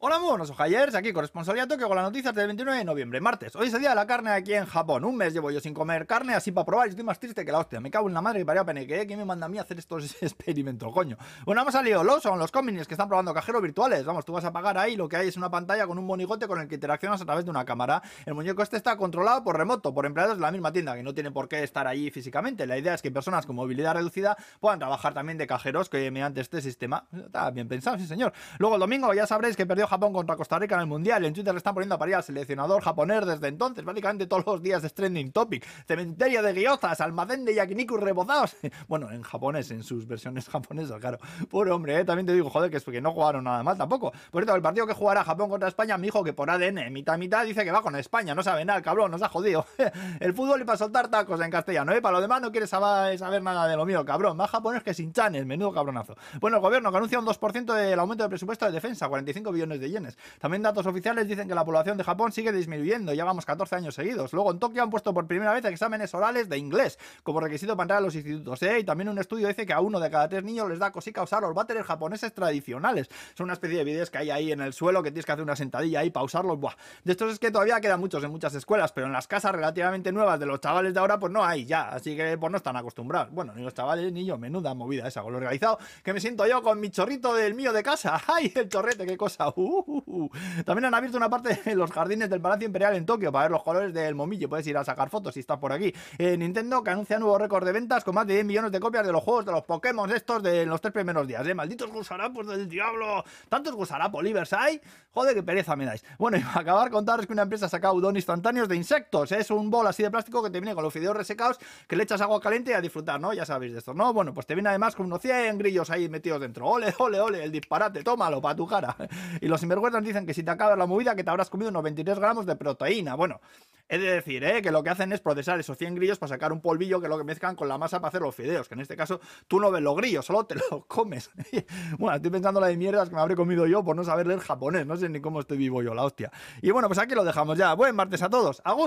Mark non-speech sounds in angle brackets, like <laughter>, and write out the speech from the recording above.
Hola, muy buenos ojayers, aquí corresponsalía Tokio con las noticias del 29 de noviembre, martes. Hoy es el día de la carne aquí en Japón. Un mes llevo yo sin comer carne, así para probar estoy más triste que la hostia. Me cago en la madre y parió peneque, ¿eh? ¿quién me manda a mí a hacer estos <laughs> experimentos, coño? Bueno, hemos salido los son los combines que están probando cajeros virtuales. Vamos, tú vas a pagar ahí, lo que hay es una pantalla con un monigote con el que interaccionas a través de una cámara. El muñeco este está controlado por remoto, por empleados de la misma tienda, que no tienen por qué estar allí físicamente. La idea es que personas con movilidad reducida puedan trabajar también de cajeros que mediante este sistema. Está bien pensado, sí señor. Luego el domingo ya sabréis que perdió Japón contra Costa Rica en el Mundial. En Twitter le están poniendo a parir al seleccionador japonés desde entonces. Básicamente todos los días es trending topic. Cementerio de guiozas, almacén de yakiniku rebozados. <laughs> Bueno, en japonés, en sus versiones <laughs> japonesas, claro. Pobre hombre, ¿eh? también te digo, joder, que es porque no jugaron nada mal tampoco. Por cierto, el partido que jugará Japón contra España, mi hijo que por ADN, mitad mitad, dice que va con España. No sabe nada, cabrón, nos ha jodido. <laughs> el fútbol y para soltar tacos en castellano, ¿eh? Para lo demás no quiere saber, saber nada de lo mío, cabrón. Más japonés que sin chanes, menudo cabronazo. Bueno, el gobierno que anuncia un 2% del aumento de presupuesto de defensa, 45 billones de yenes. También datos oficiales dicen que la población de Japón sigue disminuyendo, ya vamos 14 años seguidos. Luego en Tokio han puesto por primera vez exámenes orales de inglés como requisito para entrar a los institutos, ¿eh? Y también un estudio dice que a uno de cada tres niños les da cosica usar los váteres japoneses tradicionales. Son una especie de vídeos que hay ahí en el suelo que tienes que hacer una sentadilla ahí para usarlos. Buah. De estos es que todavía quedan muchos en muchas escuelas, pero en las casas relativamente nuevas de los chavales de ahora, pues no hay ya. Así que pues no están acostumbrados. Bueno, ni los chavales ni yo, menuda movida esa con lo organizado que me siento yo con mi chorrito del mío de casa. <laughs> ¡Ay, el chorrete, qué cosa! Uh, uh, uh. También han abierto una parte en los jardines del Palacio Imperial en Tokio para ver los colores del momillo. Puedes ir a sacar fotos si estás por aquí. Eh, Nintendo que anuncia nuevo récord de ventas con más de 10 millones de copias de los juegos de los Pokémon estos de los tres primeros días. ¿eh? Malditos gusarapos del diablo. Tantos gusarapos livers hay. Joder, qué pereza me dais. Bueno, y acabar, contaros que una empresa ha sacado udon instantáneos de insectos. Es un bol así de plástico que te viene con los fideos resecados que le echas agua caliente y a disfrutar, ¿no? Ya sabéis de esto, ¿no? Bueno, pues te viene además con unos 100 grillos ahí metidos dentro. Ole, ole, ole, el disparate, tómalo para tu cara. <laughs> Y los sinvergüenzas dicen que si te acabas la movida que te habrás comido unos 23 gramos de proteína. Bueno, he de decir, ¿eh? que lo que hacen es procesar esos 100 grillos para sacar un polvillo que es lo que mezclan con la masa para hacer los fideos, que en este caso tú no ves los grillos, solo te los <laughs> comes. <laughs> bueno, estoy pensando la de mierdas que me habré comido yo por no saber leer japonés, no sé ni cómo estoy vivo yo, la hostia. Y bueno, pues aquí lo dejamos ya. Buen martes a todos. Agur.